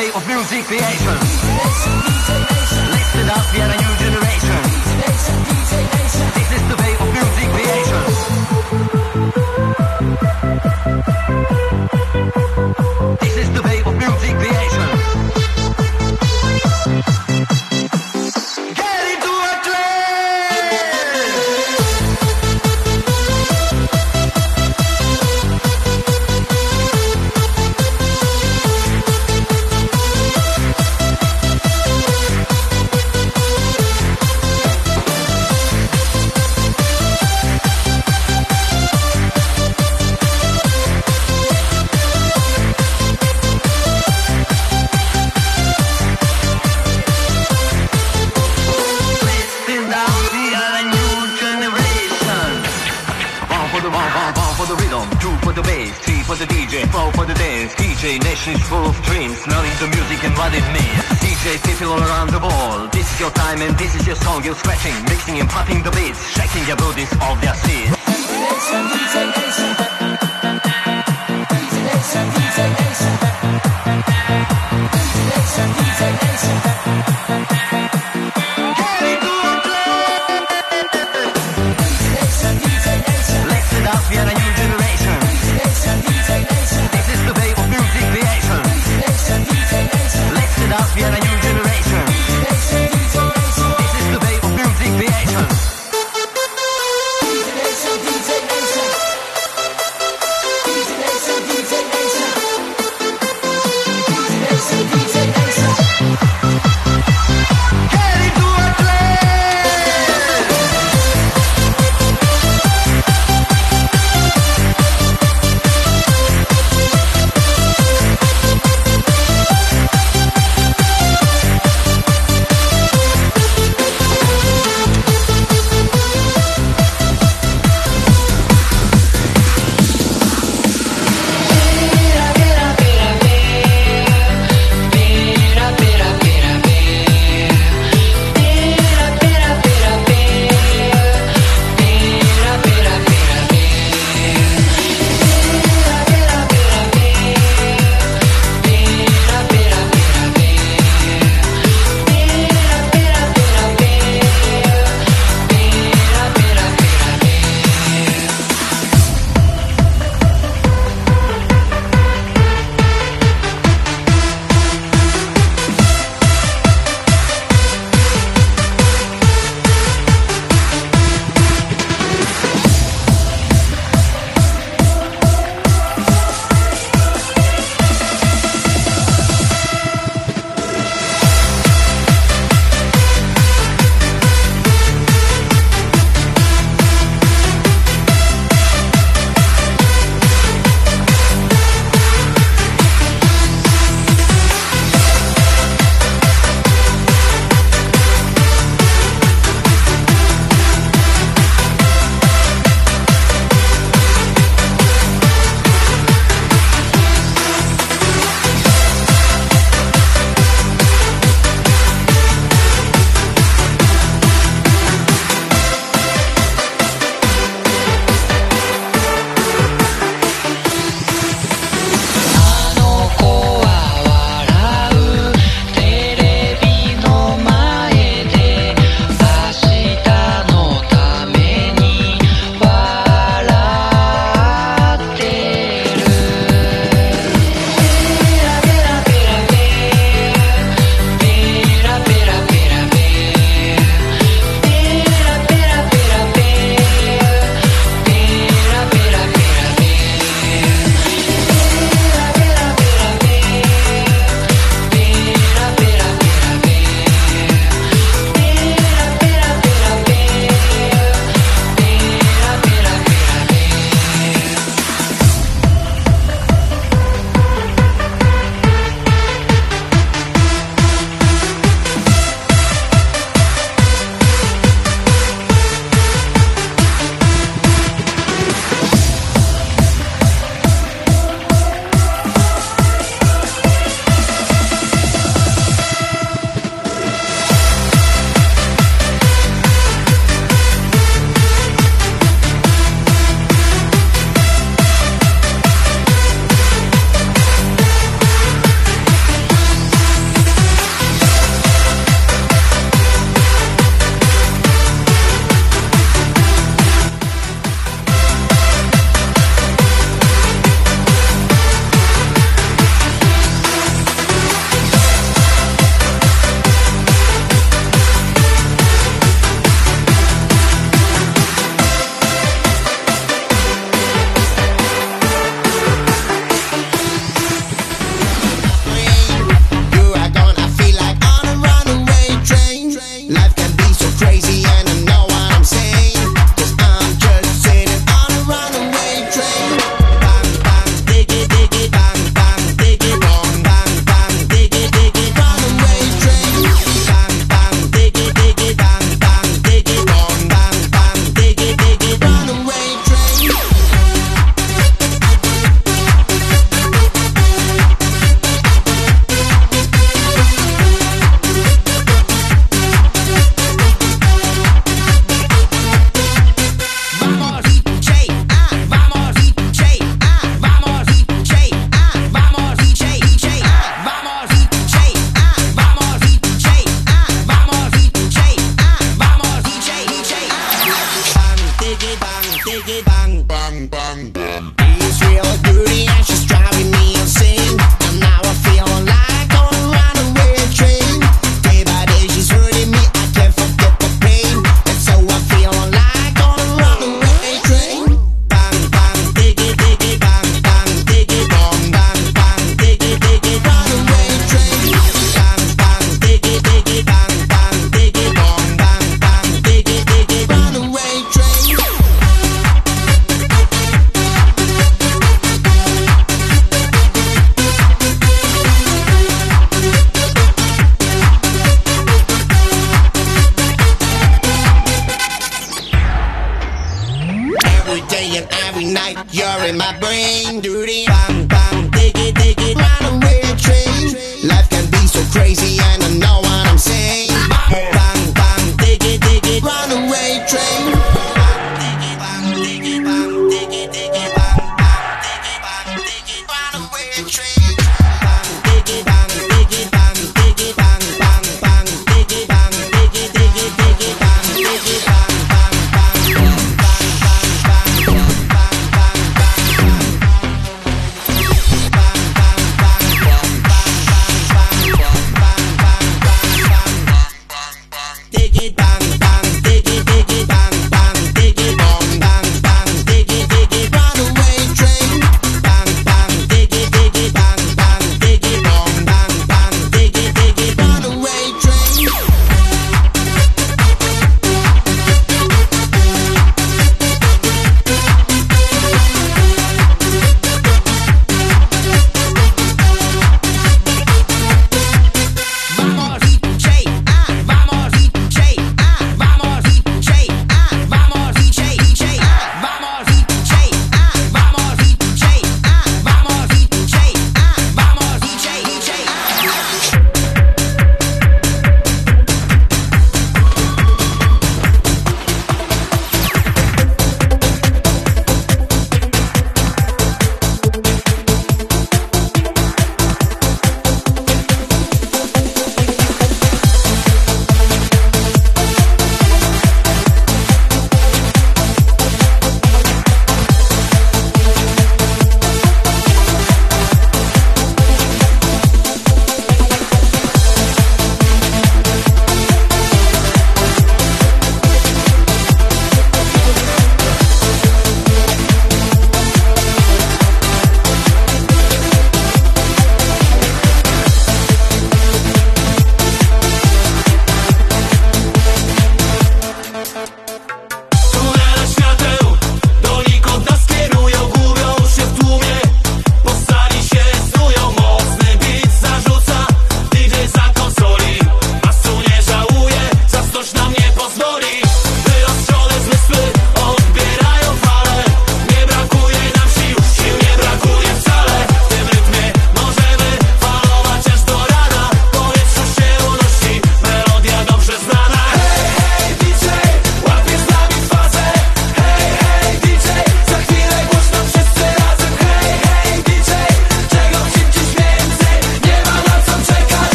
day of music creation. This is your song, you're scratching, mixing and popping the beats, shaking your booties off their seats.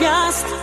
Zaspanych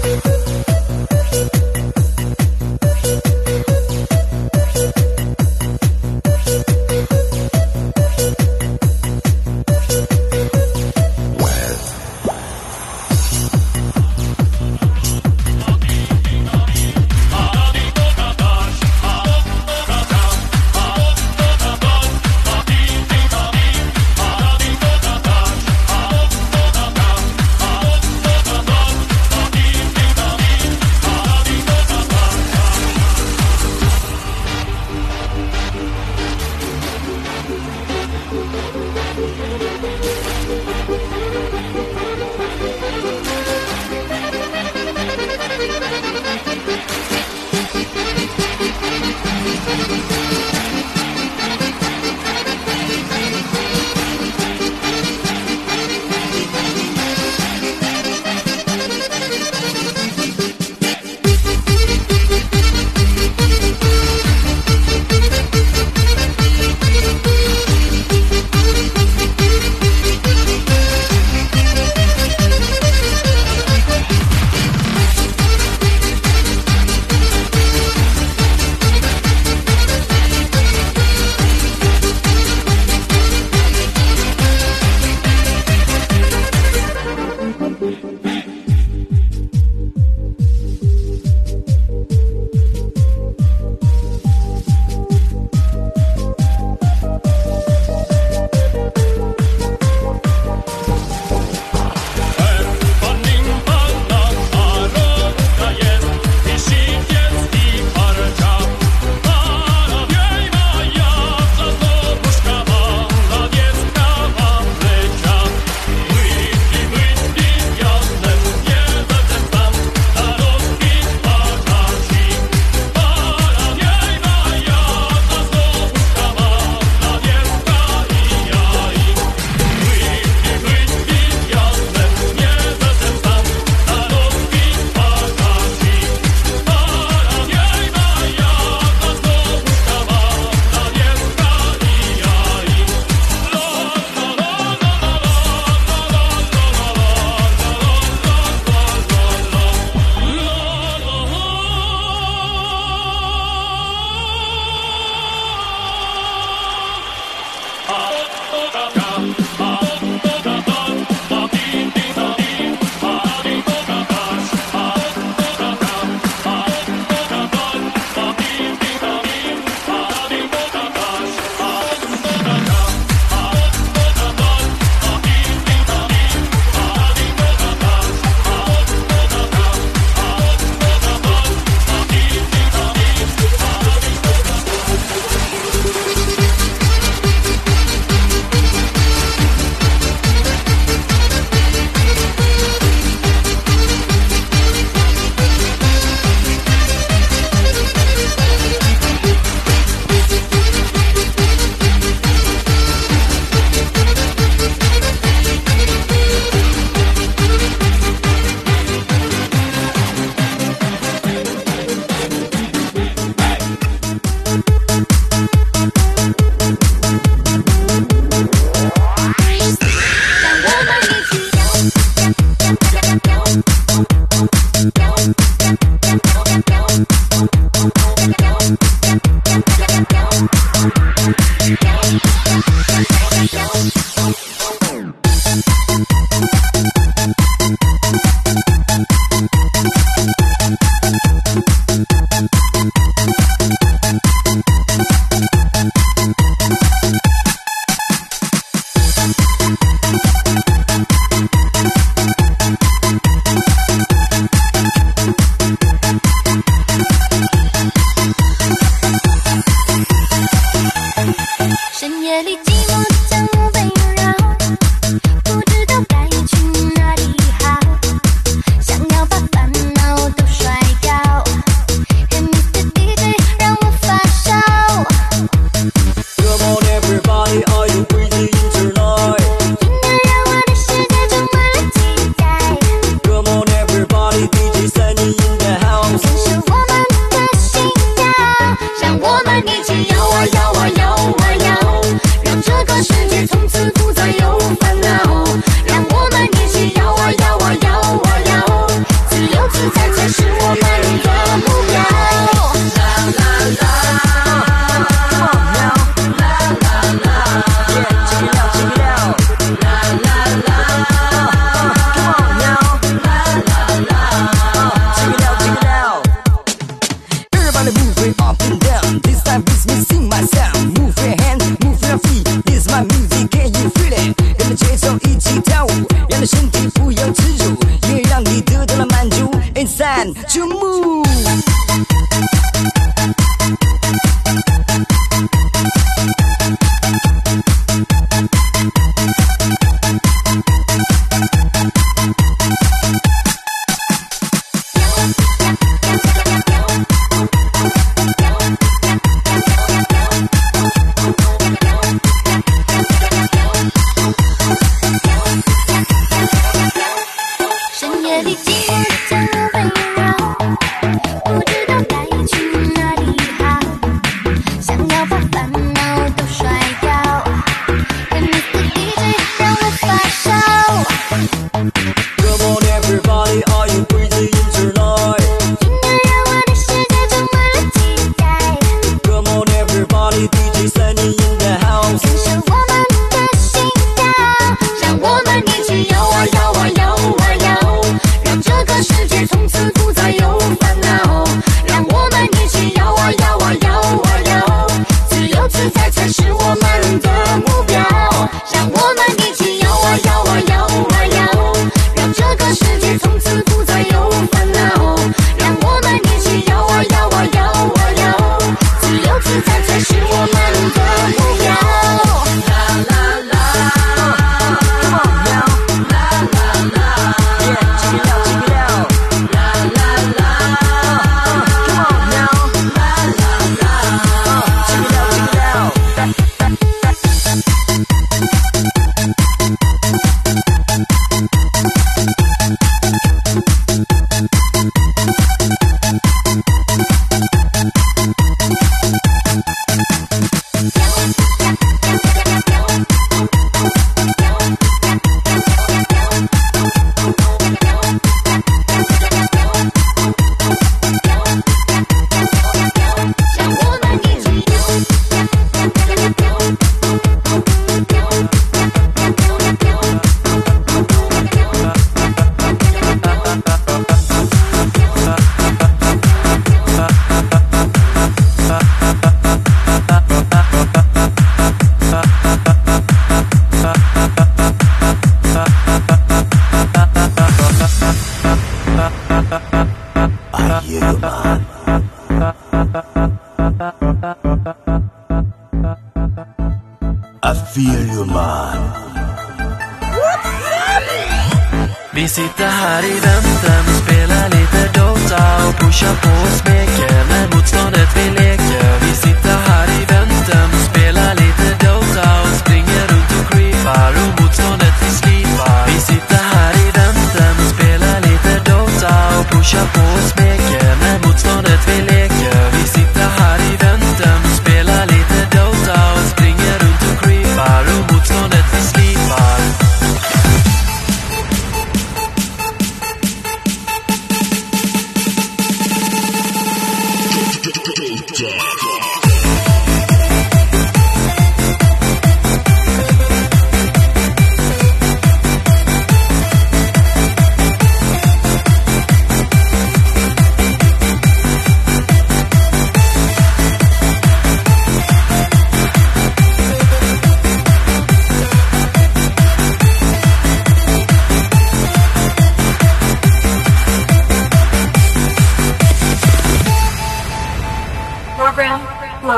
Thank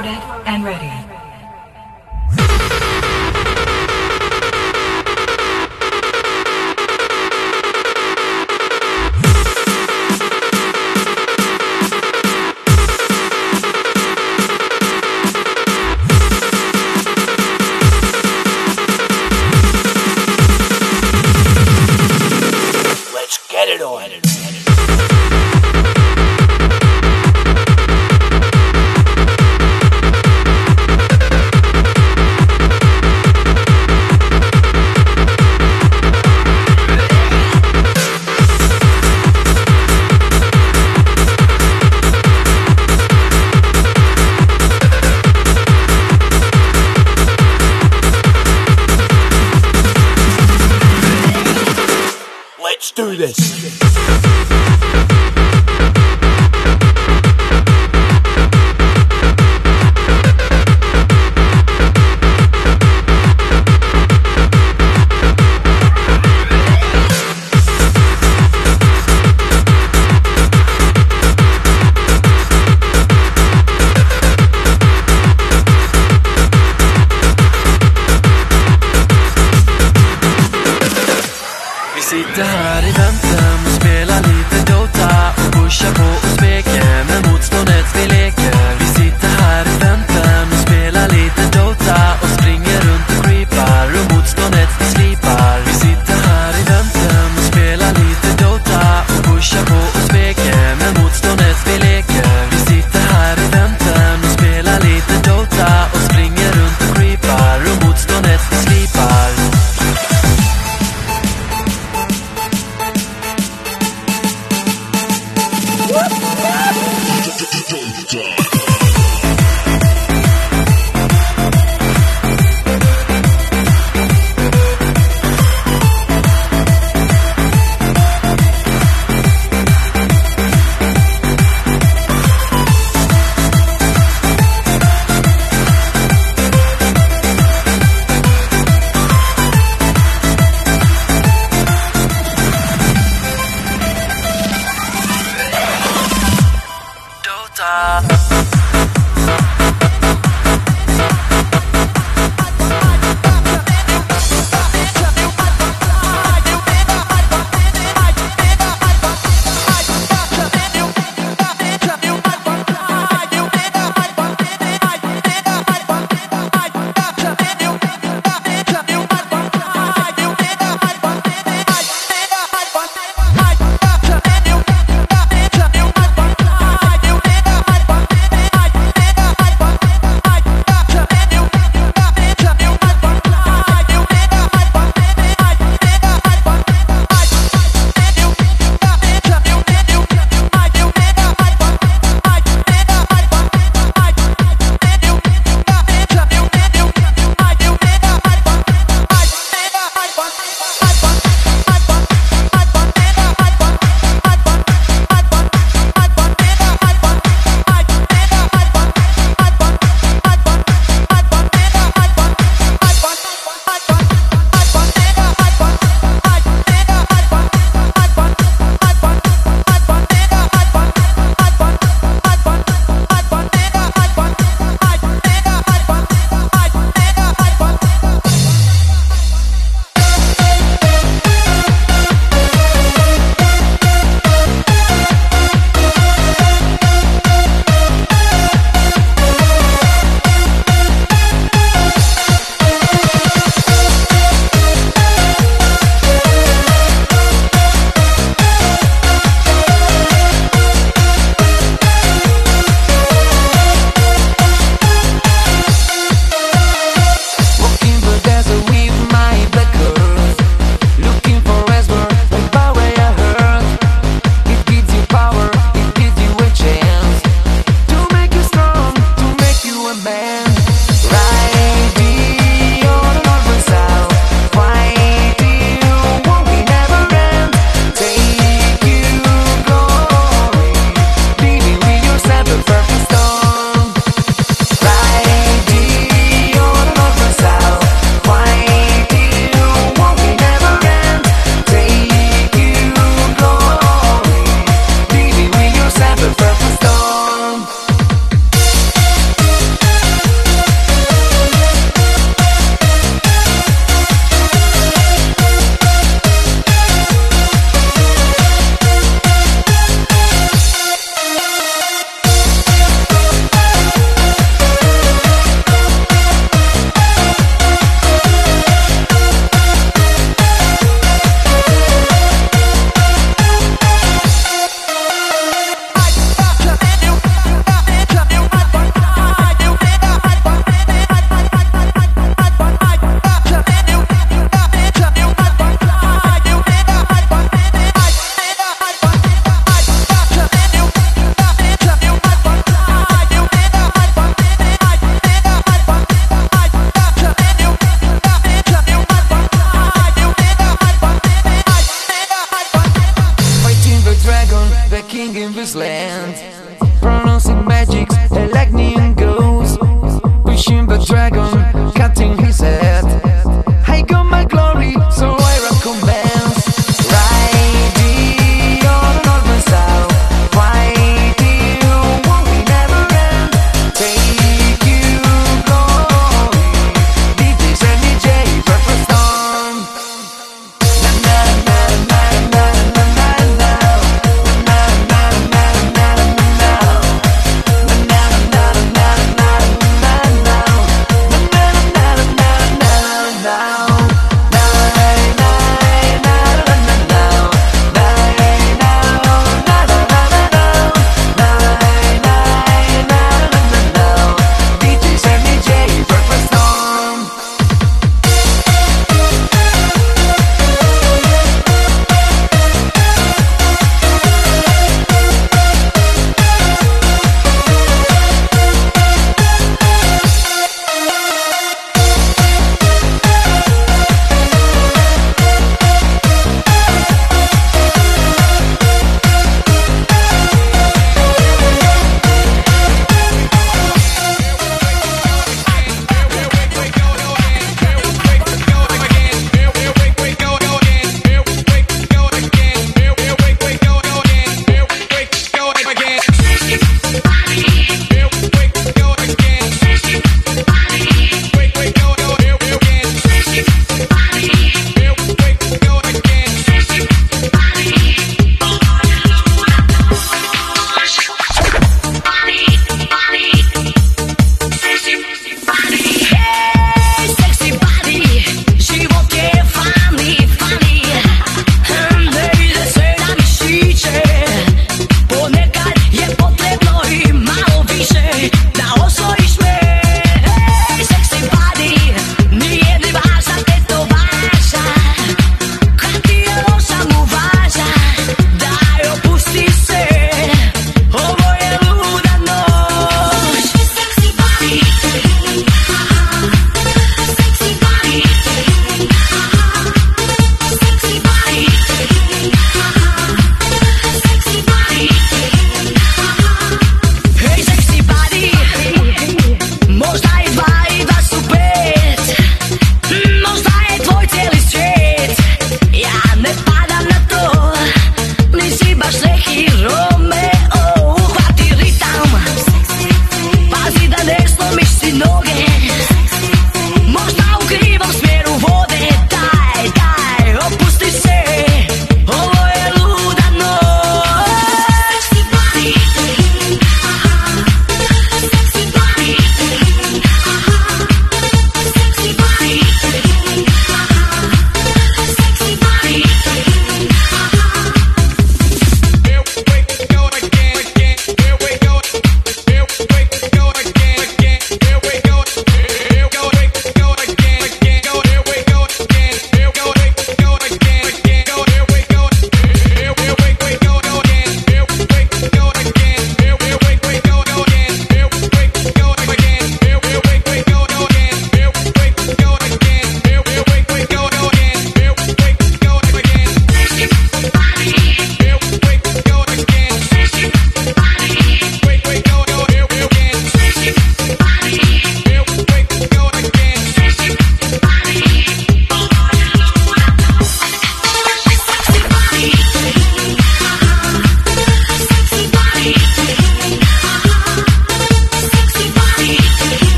Loaded and ready.